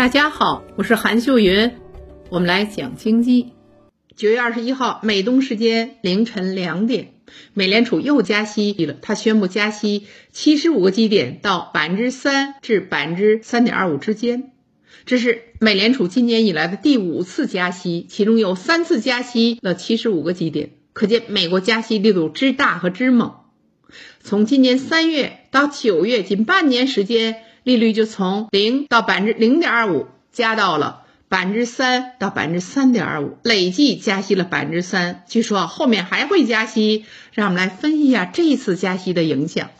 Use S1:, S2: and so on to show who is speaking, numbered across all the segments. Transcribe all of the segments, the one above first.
S1: 大家好，我是韩秀云，我们来讲经济。九月二十一号，美东时间凌晨两点，美联储又加息了。它宣布加息七十五个基点到百分之三至百分之三点二五之间，这是美联储今年以来的第五次加息，其中有三次加息了七十五个基点，可见美国加息力度之大和之猛。从今年三月到九月，仅半年时间。利率就从零到百分之零点二五，加到了百分之三到百分之三点二五，累计加息了百分之三。据说后面还会加息，让我们来分析一下这一次加息的影响。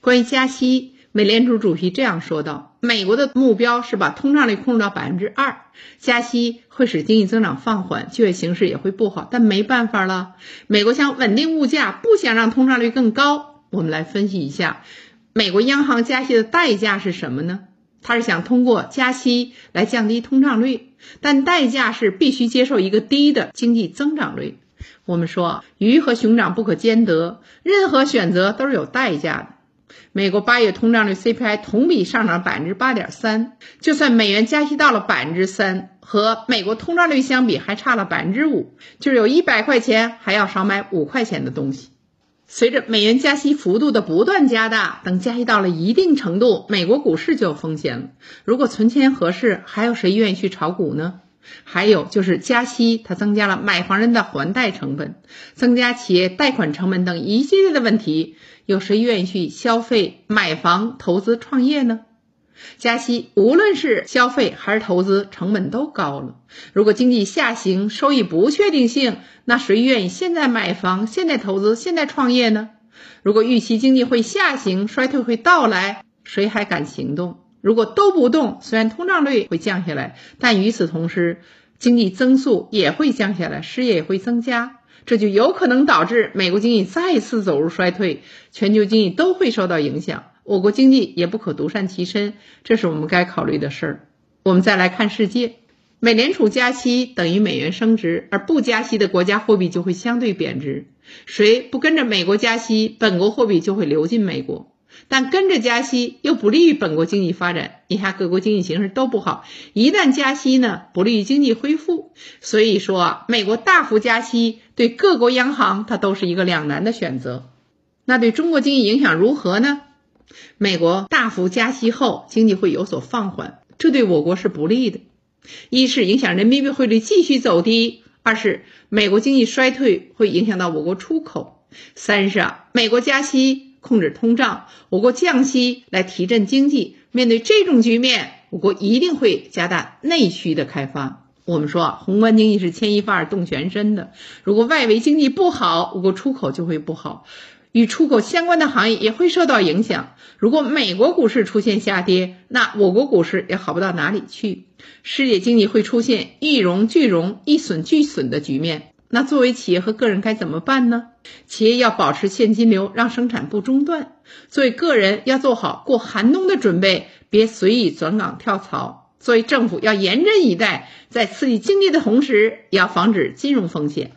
S1: 关于加息，美联储主席这样说道：“美国的目标是把通胀率控制到百分之二，加息会使经济增长放缓，就业形势也会不好。但没办法了，美国想稳定物价，不想让通胀率更高。我们来分析一下。”美国央行加息的代价是什么呢？它是想通过加息来降低通胀率，但代价是必须接受一个低的经济增长率。我们说鱼和熊掌不可兼得，任何选择都是有代价的。美国八月通胀率 CPI 同比上涨百分之八点三，就算美元加息到了百分之三，和美国通胀率相比还差了百分之五，就是有一百块钱还要少买五块钱的东西。随着美元加息幅度的不断加大，等加息到了一定程度，美国股市就有风险了。如果存钱合适，还有谁愿意去炒股呢？还有就是加息，它增加了买房人的还贷成本，增加企业贷款成本等一系列的问题，有谁愿意去消费、买房、投资、创业呢？加息，无论是消费还是投资，成本都高了。如果经济下行，收益不确定性，那谁愿意现在买房、现在投资、现在创业呢？如果预期经济会下行，衰退会到来，谁还敢行动？如果都不动，虽然通胀率会降下来，但与此同时，经济增速也会降下来，失业也会增加，这就有可能导致美国经济再次走入衰退，全球经济都会受到影响。我国经济也不可独善其身，这是我们该考虑的事儿。我们再来看世界，美联储加息等于美元升值，而不加息的国家货币就会相对贬值。谁不跟着美国加息，本国货币就会流进美国；但跟着加息又不利于本国经济发展。眼下各国经济形势都不好，一旦加息呢，不利于经济恢复。所以说，美国大幅加息对各国央行它都是一个两难的选择。那对中国经济影响如何呢？美国大幅加息后，经济会有所放缓，这对我国是不利的。一是影响人民币汇率继续走低；二是美国经济衰退会影响到我国出口；三是啊，美国加息控制通胀，我国降息来提振经济。面对这种局面，我国一定会加大内需的开发。我们说啊，宏观经济是牵一发而动全身的，如果外围经济不好，我国出口就会不好。与出口相关的行业也会受到影响。如果美国股市出现下跌，那我国股市也好不到哪里去。世界经济会出现一荣俱荣、一损俱损的局面。那作为企业和个人该怎么办呢？企业要保持现金流，让生产不中断；作为个人要做好过寒冬的准备，别随意转岗跳槽；作为政府要严阵以待，在刺激经济的同时，要防止金融风险。